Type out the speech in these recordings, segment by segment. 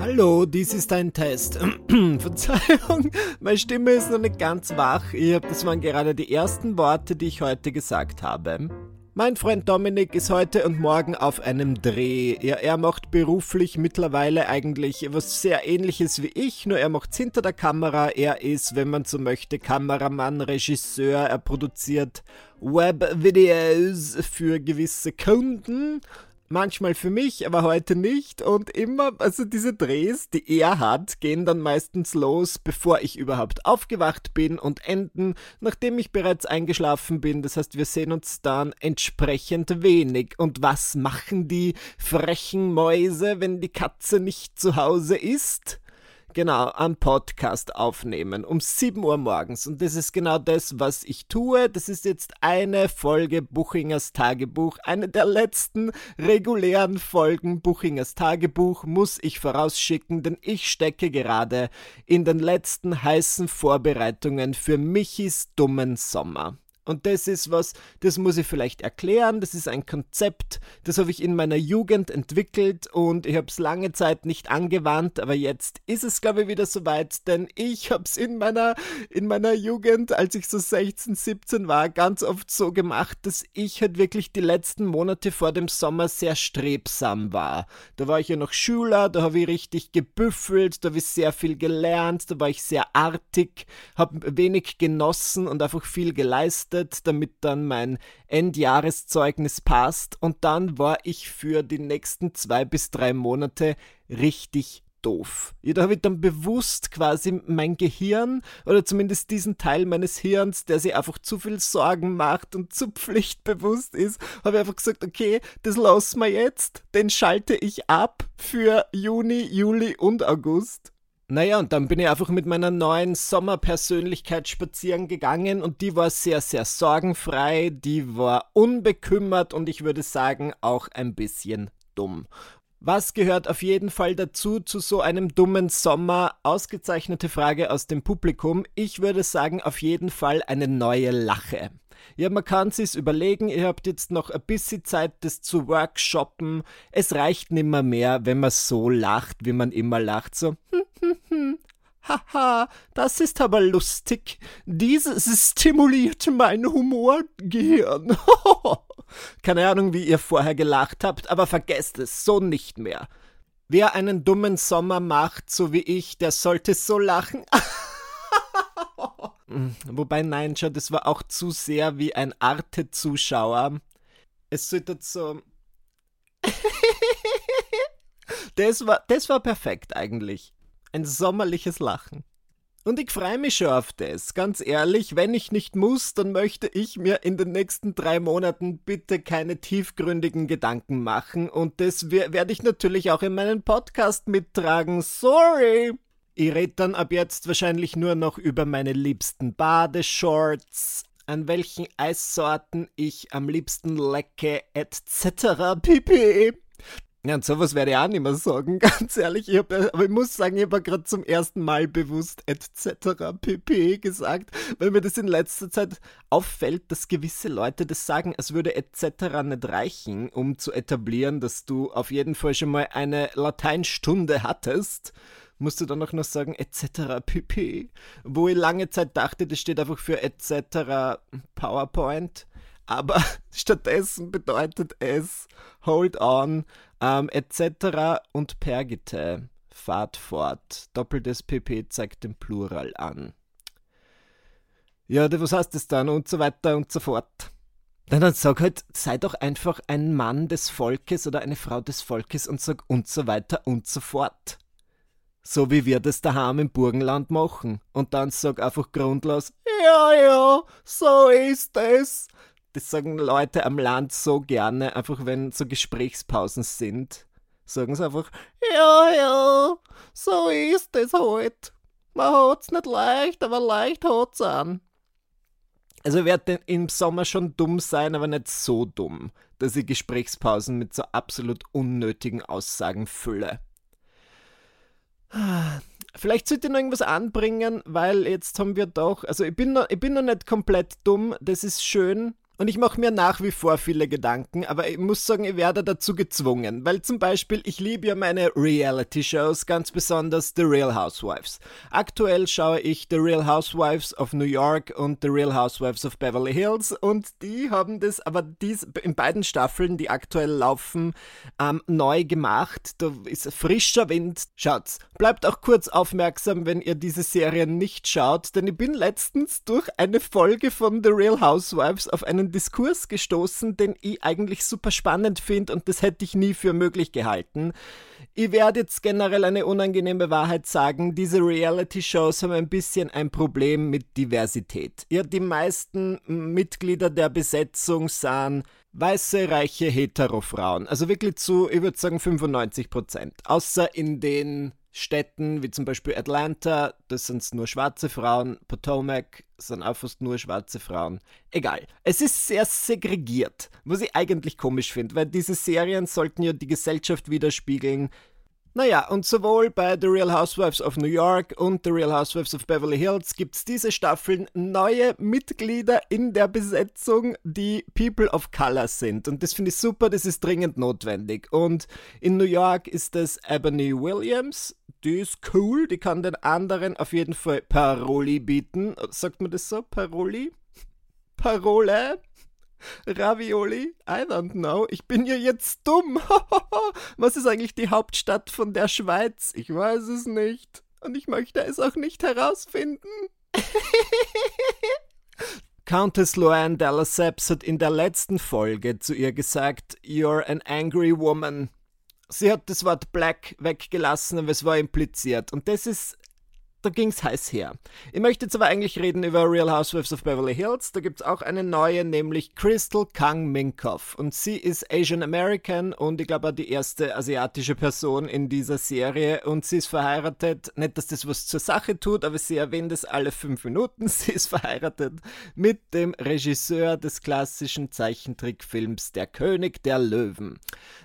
Hallo, dies ist ein Test. Verzeihung, meine Stimme ist noch nicht ganz wach. Das waren gerade die ersten Worte, die ich heute gesagt habe. Mein Freund Dominik ist heute und morgen auf einem Dreh. Ja, er macht beruflich mittlerweile eigentlich was sehr ähnliches wie ich, nur er macht's hinter der Kamera. Er ist, wenn man so möchte, Kameramann, Regisseur. Er produziert Webvideos für gewisse Kunden manchmal für mich, aber heute nicht. Und immer, also diese Drehs, die er hat, gehen dann meistens los, bevor ich überhaupt aufgewacht bin und enden, nachdem ich bereits eingeschlafen bin. Das heißt, wir sehen uns dann entsprechend wenig. Und was machen die frechen Mäuse, wenn die Katze nicht zu Hause ist? Genau, am Podcast aufnehmen um 7 Uhr morgens. Und das ist genau das, was ich tue. Das ist jetzt eine Folge Buchingers Tagebuch. Eine der letzten regulären Folgen Buchingers Tagebuch muss ich vorausschicken, denn ich stecke gerade in den letzten heißen Vorbereitungen für Michis dummen Sommer. Und das ist was, das muss ich vielleicht erklären. Das ist ein Konzept, das habe ich in meiner Jugend entwickelt und ich habe es lange Zeit nicht angewandt, aber jetzt ist es, glaube ich, wieder soweit, denn ich habe es in meiner, in meiner Jugend, als ich so 16, 17 war, ganz oft so gemacht, dass ich halt wirklich die letzten Monate vor dem Sommer sehr strebsam war. Da war ich ja noch Schüler, da habe ich richtig gebüffelt, da habe ich sehr viel gelernt, da war ich sehr artig, habe wenig genossen und einfach viel geleistet gearbeitet, damit dann mein Endjahreszeugnis passt und dann war ich für die nächsten zwei bis drei Monate richtig doof. Ja, da habe ich dann bewusst quasi mein Gehirn oder zumindest diesen Teil meines Hirns, der sich einfach zu viel Sorgen macht und zu pflichtbewusst ist, habe ich einfach gesagt, okay, das lassen wir jetzt, den schalte ich ab für Juni, Juli und August naja, und dann bin ich einfach mit meiner neuen Sommerpersönlichkeit spazieren gegangen und die war sehr, sehr sorgenfrei, die war unbekümmert und ich würde sagen auch ein bisschen dumm. Was gehört auf jeden Fall dazu zu so einem dummen Sommer? Ausgezeichnete Frage aus dem Publikum. Ich würde sagen, auf jeden Fall eine neue Lache. Ja, man kann sich's überlegen, ihr habt jetzt noch ein bisschen Zeit, das zu workshoppen. Es reicht nimmer mehr, wenn man so lacht, wie man immer lacht, so. Haha, das ist aber lustig. Dieses stimuliert mein Humorgehirn. Keine Ahnung, wie ihr vorher gelacht habt, aber vergesst es, so nicht mehr. Wer einen dummen Sommer macht, so wie ich, der sollte so lachen. Hm, wobei, nein, schau, das war auch zu sehr wie ein Arte-Zuschauer. Es sollte so. das, war, das war perfekt eigentlich. Ein sommerliches Lachen. Und ich freue mich schon auf das. Ganz ehrlich, wenn ich nicht muss, dann möchte ich mir in den nächsten drei Monaten bitte keine tiefgründigen Gedanken machen. Und das werde ich natürlich auch in meinen Podcast mittragen. Sorry! Ich rede dann ab jetzt wahrscheinlich nur noch über meine liebsten Badeshorts, an welchen Eissorten ich am liebsten lecke, etc. pp. Ja, und sowas werde ich auch nicht mehr sagen, ganz ehrlich. Ich hab, aber ich muss sagen, ich habe gerade zum ersten Mal bewusst etc. pp. gesagt, weil mir das in letzter Zeit auffällt, dass gewisse Leute das sagen, als würde etc. nicht reichen, um zu etablieren, dass du auf jeden Fall schon mal eine Lateinstunde hattest musst du dann auch noch sagen etc. pp. Wo ich lange Zeit dachte, das steht einfach für etc. PowerPoint. Aber stattdessen bedeutet es Hold on ähm, etc. und Pergite. Fahrt fort. Doppeltes pp zeigt den Plural an. Ja, was heißt das dann? Und so weiter und so fort. Dann, dann sag halt, sei doch einfach ein Mann des Volkes oder eine Frau des Volkes und sag und so weiter und so fort so wie wir das daheim im Burgenland machen. Und dann sag einfach grundlos, ja, ja, so ist es. Das sagen Leute am Land so gerne, einfach wenn so Gesprächspausen sind. Sagen sie einfach, ja, ja, so ist es halt. Man hat's nicht leicht, aber leicht hat's an. Also werde im Sommer schon dumm sein, aber nicht so dumm, dass ich Gesprächspausen mit so absolut unnötigen Aussagen fülle. Vielleicht sollte ich noch irgendwas anbringen, weil jetzt haben wir doch, also ich bin noch, ich bin noch nicht komplett dumm, das ist schön, Und ich mache mir nach wie vor viele Gedanken, aber ich muss sagen, ich werde dazu gezwungen. Weil zum Beispiel, ich liebe ja meine Reality-Shows, ganz besonders The Real Housewives. Aktuell schaue ich The Real Housewives of New York und The Real Housewives of Beverly Hills und die haben das aber dies in beiden Staffeln, die aktuell laufen, ähm, neu gemacht. Da ist frischer Wind. Schaut's. Bleibt auch kurz aufmerksam, wenn ihr diese Serien nicht schaut, denn ich bin letztens durch eine Folge von The Real Housewives auf einen Diskurs gestoßen, den ich eigentlich super spannend finde und das hätte ich nie für möglich gehalten. Ich werde jetzt generell eine unangenehme Wahrheit sagen. Diese Reality-Shows haben ein bisschen ein Problem mit Diversität. Ja, die meisten Mitglieder der Besetzung sahen weiße, reiche, hetero Frauen. Also wirklich zu, ich würde sagen, 95 Prozent. Außer in den Städten wie zum Beispiel Atlanta, das sind nur schwarze Frauen, Potomac sind auch fast nur schwarze Frauen. Egal. Es ist sehr segregiert, was ich eigentlich komisch finde, weil diese Serien sollten ja die Gesellschaft widerspiegeln, naja, und sowohl bei The Real Housewives of New York und The Real Housewives of Beverly Hills gibt es diese Staffeln neue Mitglieder in der Besetzung, die People of Color sind. Und das finde ich super, das ist dringend notwendig. Und in New York ist es Ebony Williams, die ist cool, die kann den anderen auf jeden Fall Paroli bieten. Sagt man das so? Paroli? Parole? Ravioli? I don't know. Ich bin ja jetzt dumm. Was ist eigentlich die Hauptstadt von der Schweiz? Ich weiß es nicht. Und ich möchte es auch nicht herausfinden. Countess Luann Dellaseps hat in der letzten Folge zu ihr gesagt, You're an angry woman. Sie hat das Wort black weggelassen, aber es war impliziert. Und das ist da ging's heiß her. Ich möchte jetzt aber eigentlich reden über Real Housewives of Beverly Hills. Da gibt's auch eine neue, nämlich Crystal Kang Minkoff. Und sie ist Asian American und ich glaube auch die erste asiatische Person in dieser Serie. Und sie ist verheiratet, nicht, dass das was zur Sache tut, aber sie erwähnt es alle fünf Minuten. Sie ist verheiratet mit dem Regisseur des klassischen Zeichentrickfilms Der König der Löwen.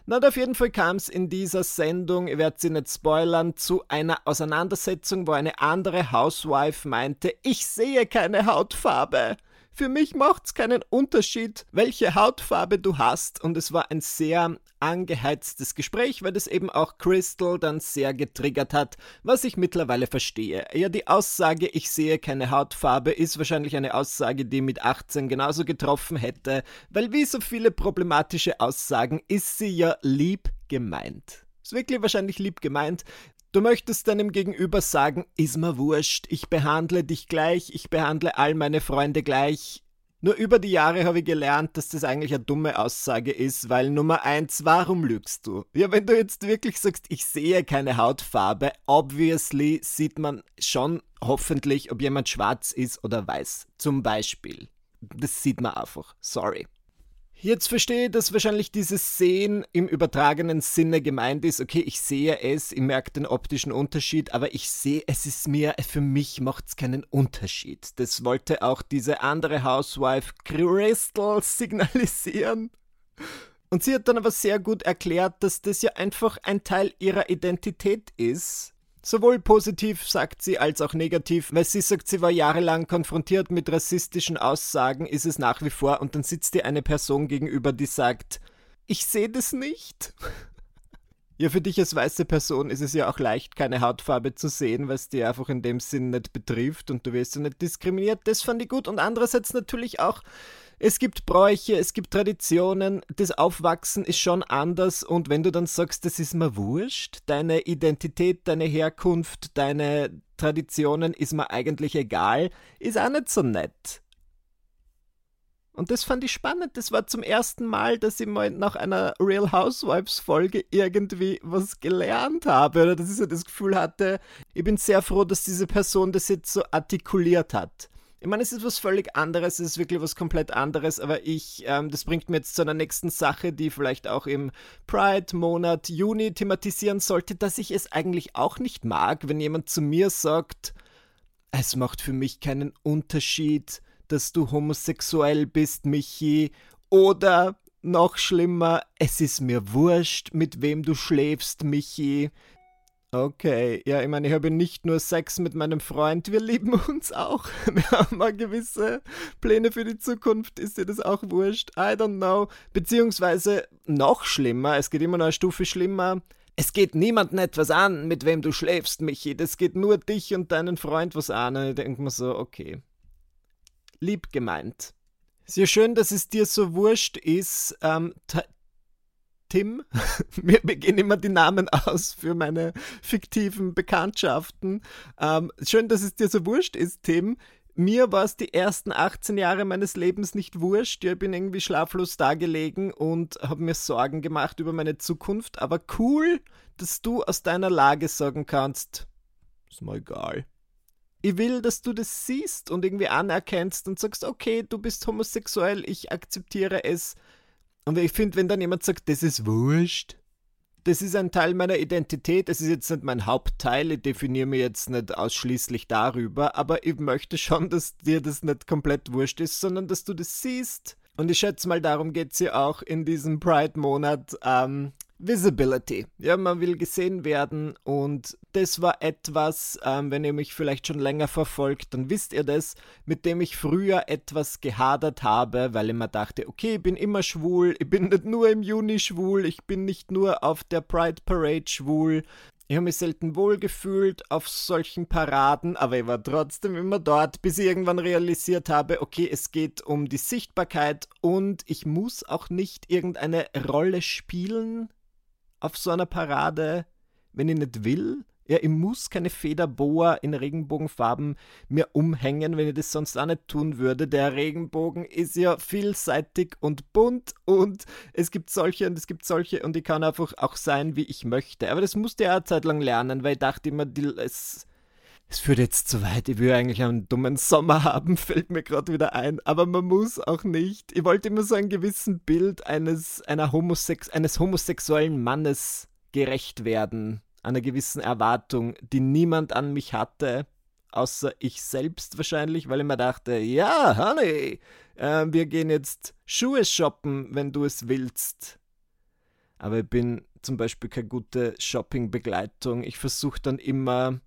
Na, auf jeden Fall kam es in dieser Sendung, ich werde sie nicht spoilern, zu einer Auseinandersetzung, wo eine andere Housewife meinte, ich sehe keine Hautfarbe. Für mich macht's keinen Unterschied, welche Hautfarbe du hast. Und es war ein sehr angeheiztes Gespräch, weil das eben auch Crystal dann sehr getriggert hat, was ich mittlerweile verstehe. Ja, die Aussage, ich sehe keine Hautfarbe, ist wahrscheinlich eine Aussage, die mit 18 genauso getroffen hätte, weil wie so viele problematische Aussagen ist sie ja lieb gemeint. Ist wirklich wahrscheinlich lieb gemeint. Du möchtest deinem Gegenüber sagen, ist mir wurscht, ich behandle dich gleich, ich behandle all meine Freunde gleich. Nur über die Jahre habe ich gelernt, dass das eigentlich eine dumme Aussage ist, weil Nummer eins, warum lügst du? Ja, wenn du jetzt wirklich sagst, ich sehe keine Hautfarbe, obviously sieht man schon hoffentlich, ob jemand schwarz ist oder weiß. Zum Beispiel. Das sieht man einfach. Sorry. Jetzt verstehe, dass wahrscheinlich dieses Sehen im übertragenen Sinne gemeint ist. Okay, ich sehe es, ich merke den optischen Unterschied, aber ich sehe, es ist mir, für mich macht es keinen Unterschied. Das wollte auch diese andere Housewife Crystal signalisieren. Und sie hat dann aber sehr gut erklärt, dass das ja einfach ein Teil ihrer Identität ist Sowohl positiv, sagt sie, als auch negativ, weil sie sagt, sie war jahrelang konfrontiert mit rassistischen Aussagen, ist es nach wie vor, und dann sitzt dir eine Person gegenüber, die sagt, ich sehe das nicht. Ja, für dich als weiße Person ist es ja auch leicht, keine Hautfarbe zu sehen, weil es dir einfach in dem Sinn nicht betrifft und du wirst ja nicht diskriminiert. Das fand ich gut. Und andererseits natürlich auch es gibt Bräuche, es gibt Traditionen, das Aufwachsen ist schon anders und wenn du dann sagst, das ist mir wurscht, deine Identität, deine Herkunft, deine Traditionen ist mir eigentlich egal, ist auch nicht so nett. Und das fand ich spannend. Das war zum ersten Mal, dass ich mal nach einer Real Housewives Folge irgendwie was gelernt habe oder dass ich so das Gefühl hatte, ich bin sehr froh, dass diese Person das jetzt so artikuliert hat. Ich meine, es ist was völlig anderes, es ist wirklich was komplett anderes, aber ich, ähm, das bringt mir jetzt zu einer nächsten Sache, die vielleicht auch im Pride-Monat Juni thematisieren sollte, dass ich es eigentlich auch nicht mag, wenn jemand zu mir sagt, es macht für mich keinen Unterschied, dass du homosexuell bist, Michi, oder noch schlimmer, es ist mir wurscht, mit wem du schläfst, Michi. Okay, ja, ich meine, ich habe nicht nur Sex mit meinem Freund, wir lieben uns auch. Wir haben mal gewisse Pläne für die Zukunft. Ist dir das auch wurscht? I don't know. Beziehungsweise noch schlimmer, es geht immer noch eine Stufe schlimmer. Es geht niemandem etwas an, mit wem du schläfst, Michi. Das geht nur dich und deinen Freund was an. Und ich denke mir so, okay. Lieb gemeint. Sehr schön, dass es dir so wurscht ist. Ähm, Tim. Mir gehen immer die Namen aus für meine fiktiven Bekanntschaften. Ähm, schön, dass es dir so wurscht ist, Tim. Mir war es die ersten 18 Jahre meines Lebens nicht wurscht. Ich bin irgendwie schlaflos dagelegen und habe mir Sorgen gemacht über meine Zukunft. Aber cool, dass du aus deiner Lage sagen kannst, ist mir egal. Ich will, dass du das siehst und irgendwie anerkennst und sagst, okay, du bist homosexuell, ich akzeptiere es. Und ich finde, wenn dann jemand sagt, das ist wurscht, das ist ein Teil meiner Identität, das ist jetzt nicht mein Hauptteil, ich definiere mich jetzt nicht ausschließlich darüber, aber ich möchte schon, dass dir das nicht komplett wurscht ist, sondern dass du das siehst. Und ich schätze mal, darum geht es ja auch in diesem Pride-Monat, ähm, Visibility. Ja, man will gesehen werden und das war etwas, ähm, wenn ihr mich vielleicht schon länger verfolgt, dann wisst ihr das, mit dem ich früher etwas gehadert habe, weil ich mir dachte, okay, ich bin immer schwul, ich bin nicht nur im Juni schwul, ich bin nicht nur auf der Pride Parade schwul. Ich habe mich selten wohl gefühlt auf solchen Paraden, aber ich war trotzdem immer dort, bis ich irgendwann realisiert habe, okay, es geht um die Sichtbarkeit und ich muss auch nicht irgendeine Rolle spielen, auf so einer Parade, wenn ich nicht will. Ja, ich muss keine Federboa in Regenbogenfarben mir umhängen, wenn ich das sonst auch nicht tun würde. Der Regenbogen ist ja vielseitig und bunt und es gibt solche und es gibt solche und ich kann einfach auch sein, wie ich möchte. Aber das musste ich auch eine Zeit lang lernen, weil ich dachte immer, die, es, es führt jetzt zu weit. Ich will eigentlich einen dummen Sommer haben, fällt mir gerade wieder ein. Aber man muss auch nicht. Ich wollte immer so ein gewissen Bild eines, einer Homosex eines homosexuellen Mannes gerecht werden. Einer gewissen Erwartung, die niemand an mich hatte. Außer ich selbst wahrscheinlich, weil ich mir dachte, ja, Honey, äh, wir gehen jetzt Schuhe shoppen, wenn du es willst. Aber ich bin zum Beispiel keine gute Shoppingbegleitung. Ich versuche dann immer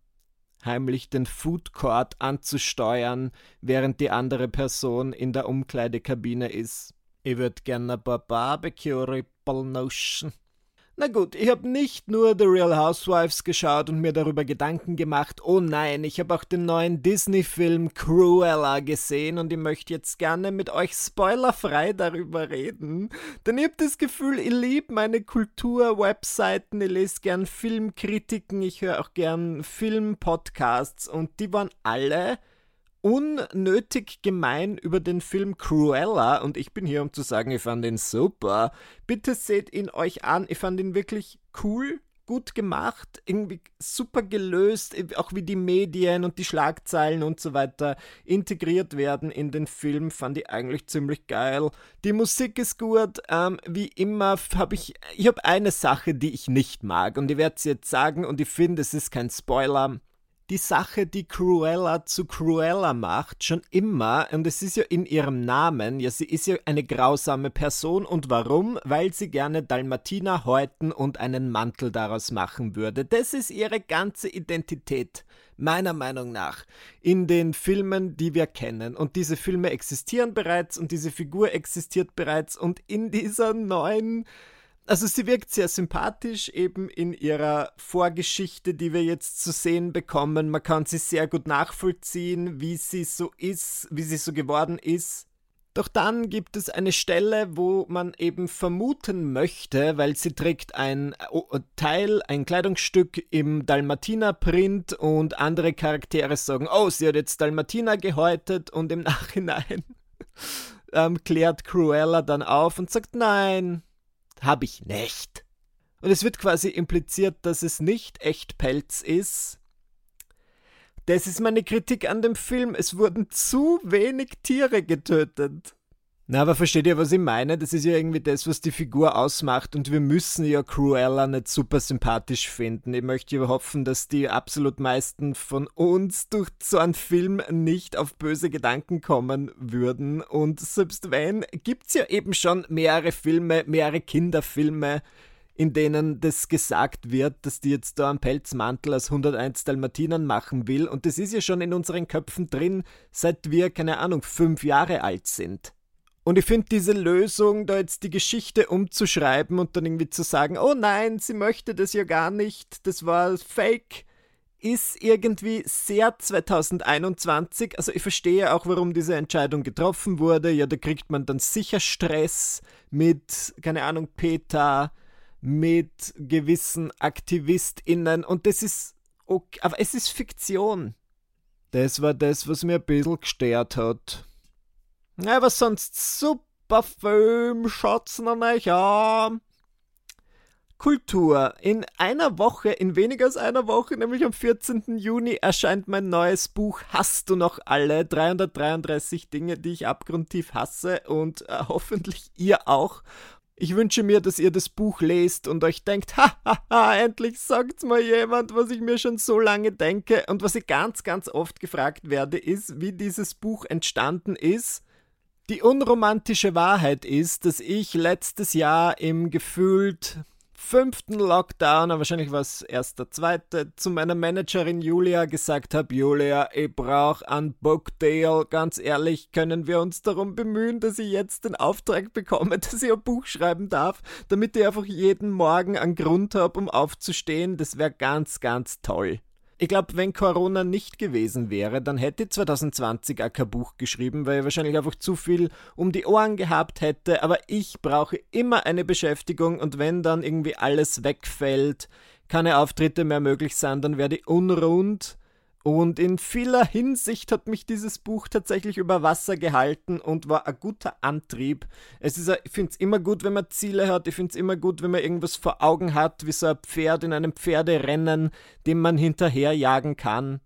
heimlich den Food Court anzusteuern, während die andere Person in der Umkleidekabine ist. Ich würde gerne ein paar Barbecue-Rippel noschen. Na gut, ich habe nicht nur The Real Housewives geschaut und mir darüber Gedanken gemacht, oh nein, ich habe auch den neuen Disney-Film Cruella gesehen und ich möchte jetzt gerne mit euch spoilerfrei darüber reden. Denn ich habe das Gefühl, ich liebe meine Kultur-Webseiten, ich lese gern Filmkritiken, ich höre auch gern Film-Podcasts und die waren alle unnötig gemein über den Film Cruella und ich bin hier, um zu sagen, ich fand ihn super. Bitte seht ihn euch an, ich fand ihn wirklich cool, gut gemacht, irgendwie super gelöst, auch wie die Medien und die Schlagzeilen und so weiter integriert werden in den Film, fand ich eigentlich ziemlich geil. Die Musik ist gut, ähm, wie immer habe ich, ich habe eine Sache, die ich nicht mag und ich werde es jetzt sagen und ich finde, es ist kein Spoiler die Sache, die Cruella zu Cruella macht, schon immer, und es ist ja in ihrem Namen, ja, sie ist ja eine grausame Person. Und warum? Weil sie gerne Dalmatiner häuten und einen Mantel daraus machen würde. Das ist ihre ganze Identität, meiner Meinung nach, in den Filmen, die wir kennen. Und diese Filme existieren bereits und diese Figur existiert bereits und in dieser neuen also sie wirkt sehr sympathisch eben in ihrer Vorgeschichte, die wir jetzt zu sehen bekommen. Man kann sie sehr gut nachvollziehen, wie sie so ist, wie sie so geworden ist. Doch dann gibt es eine Stelle, wo man eben vermuten möchte, weil sie trägt ein Teil, ein Kleidungsstück im Dalmatiner-Print und andere Charaktere sagen, oh, sie hat jetzt Dalmatiner gehäutet und im Nachhinein ähm, klärt Cruella dann auf und sagt, nein, habe ich nicht. Und es wird quasi impliziert, dass es nicht echt Pelz ist. Das ist meine Kritik an dem Film. Es wurden zu wenig Tiere getötet. Na, aber versteht ihr, was ich meine? Das ist ja irgendwie das, was die Figur ausmacht und wir müssen ja Cruella nicht super sympathisch finden. Ich möchte ja hoffen, dass die absolut meisten von uns durch so einen Film nicht auf böse Gedanken kommen würden und selbst wenn, gibt's ja eben schon mehrere Filme, mehrere Kinderfilme, in denen das gesagt wird, dass die jetzt da einen Pelzmantel aus 101 Dalmatinern machen will. Und das ist ja schon in unseren Köpfen drin, seit wir, keine Ahnung, fünf Jahre alt sind. Und ich finde diese Lösung, da jetzt die Geschichte umzuschreiben und dann irgendwie zu sagen, oh nein, sie möchte das ja gar nicht, das war fake, ist irgendwie sehr 2021. Also ich verstehe auch, warum diese Entscheidung getroffen wurde. Ja, da kriegt man dann sicher Stress mit, keine Ahnung, Peter, mit gewissen AktivistInnen und das ist okay, aber es ist Fiktion. Das war das, was mir ein bisschen gestört hat. Was sonst super Film, schaut's noch nicht an. Kultur. In einer Woche, in weniger als einer Woche, nämlich am 14. Juni, erscheint mein neues Buch Hast du noch alle? 333 Dinge, die ich abgrundtief hasse und äh, hoffentlich ihr auch. Ich wünsche mir, dass ihr das Buch lest und euch denkt, hahaha, endlich sagt's mal jemand, was ich mir schon so lange denke. Und was ich ganz, ganz oft gefragt werde, ist, wie dieses Buch entstanden ist die unromantische Wahrheit ist, dass ich letztes Jahr im gefühlt fünften Lockdown, wahrscheinlich war es erst der zweite, zu meiner Managerin Julia gesagt habe, Julia, ich brauche einen Bookdeal. Ganz ehrlich, können wir uns darum bemühen, dass ich jetzt den Auftrag bekomme, dass ich ein Buch schreiben darf, damit ich einfach jeden Morgen einen Grund habe, um aufzustehen. Das wäre ganz, ganz toll. Ich glaube, wenn Corona nicht gewesen wäre, dann hätte ich 2020 auch kein Buch geschrieben, weil ich wahrscheinlich einfach zu viel um die Ohren gehabt hätte. Aber ich brauche immer eine Beschäftigung und wenn dann irgendwie alles wegfällt, keine Auftritte mehr möglich sind, dann werde ich unrund und in vieler Hinsicht hat mich dieses Buch tatsächlich über Wasser gehalten und war ein guter Antrieb. Es ist, ich finde es immer gut, wenn man Ziele hat. Ich finde es immer gut, wenn man irgendwas vor Augen hat, wie so ein Pferd in einem Pferderennen, dem man hinterherjagen kann.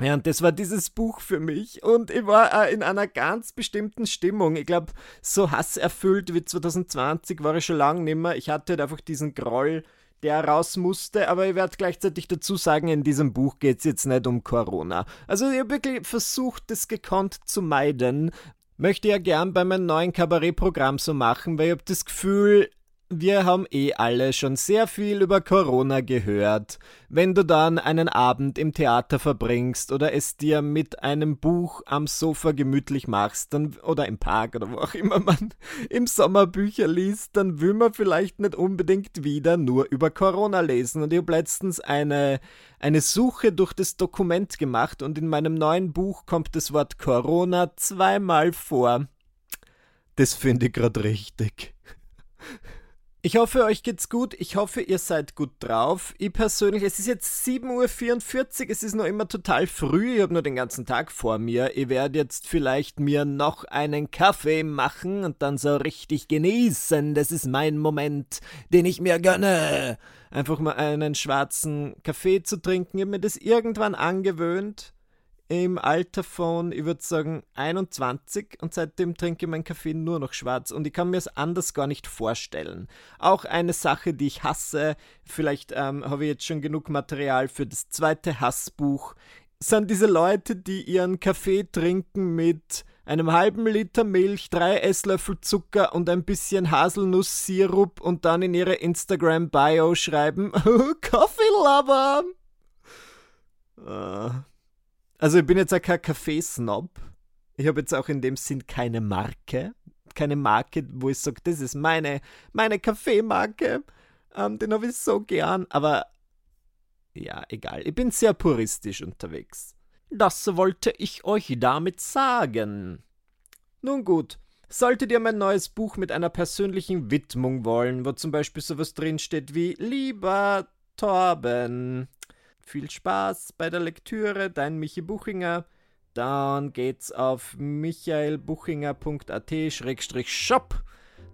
Ja, und das war dieses Buch für mich und ich war äh, in einer ganz bestimmten Stimmung. Ich glaube, so hasserfüllt wie 2020 war ich schon lange nimmer. Ich hatte halt einfach diesen Groll der raus musste, aber ich werde gleichzeitig dazu sagen, in diesem Buch geht es jetzt nicht um Corona. Also ich habe wirklich versucht, das gekonnt zu meiden. Möchte ja gern bei meinem neuen Kabarettprogramm so machen, weil ich habe das Gefühl, wir haben eh alle schon sehr viel über Corona gehört. Wenn du dann einen Abend im Theater verbringst oder es dir mit einem Buch am Sofa gemütlich machst, dann, oder im Park oder wo auch immer man im Sommer Bücher liest, dann will man vielleicht nicht unbedingt wieder nur über Corona lesen. Und ich habe letztens eine, eine Suche durch das Dokument gemacht und in meinem neuen Buch kommt das Wort Corona zweimal vor. Das finde ich gerade richtig. Ich hoffe, euch geht's gut. Ich hoffe, ihr seid gut drauf. Ich persönlich, es ist jetzt 7.44 Uhr, es ist noch immer total früh. Ich habe nur den ganzen Tag vor mir. Ich werde jetzt vielleicht mir noch einen Kaffee machen und dann so richtig genießen. Das ist mein Moment, den ich mir gönne. Einfach mal einen schwarzen Kaffee zu trinken. Ich habe mir das irgendwann angewöhnt im Alter von, ich würde sagen, 21 und seitdem trinke ich meinen Kaffee nur noch schwarz und ich kann mir es anders gar nicht vorstellen. Auch eine Sache, die ich hasse, vielleicht ähm, habe ich jetzt schon genug Material für das zweite Hassbuch, sind diese Leute, die ihren Kaffee trinken mit einem halben Liter Milch, drei Esslöffel Zucker und ein bisschen Haselnusssirup und dann in ihre Instagram-Bio schreiben, Coffee Lover. Also ich bin jetzt auch kein Kaffeesnob. Ich habe jetzt auch in dem Sinn keine Marke. Keine Marke, wo ich sage, das ist meine, meine Kaffeemarke. Ähm, den habe ich so gern. Aber ja, egal. Ich bin sehr puristisch unterwegs. Das wollte ich euch damit sagen. Nun gut. Solltet ihr mein neues Buch mit einer persönlichen Widmung wollen, wo zum Beispiel sowas drinsteht wie Lieber Torben, viel Spaß bei der Lektüre, dein Michi Buchinger. Dann geht's auf michaelbuchinger.at-shop.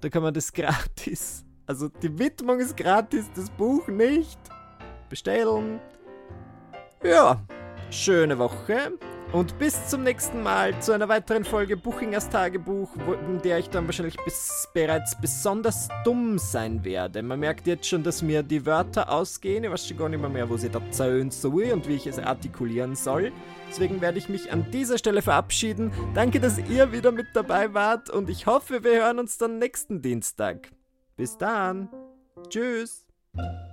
Da kann man das gratis. Also die Widmung ist gratis, das Buch nicht. Bestellen. Ja, schöne Woche. Und bis zum nächsten Mal zu einer weiteren Folge Buchingers Tagebuch, in der ich dann wahrscheinlich bis, bereits besonders dumm sein werde. Man merkt jetzt schon, dass mir die Wörter ausgehen. Ich weiß schon gar nicht mehr, mehr wo sie da zählen soll und wie ich es artikulieren soll. Deswegen werde ich mich an dieser Stelle verabschieden. Danke, dass ihr wieder mit dabei wart und ich hoffe, wir hören uns dann nächsten Dienstag. Bis dann. Tschüss. Tschüss.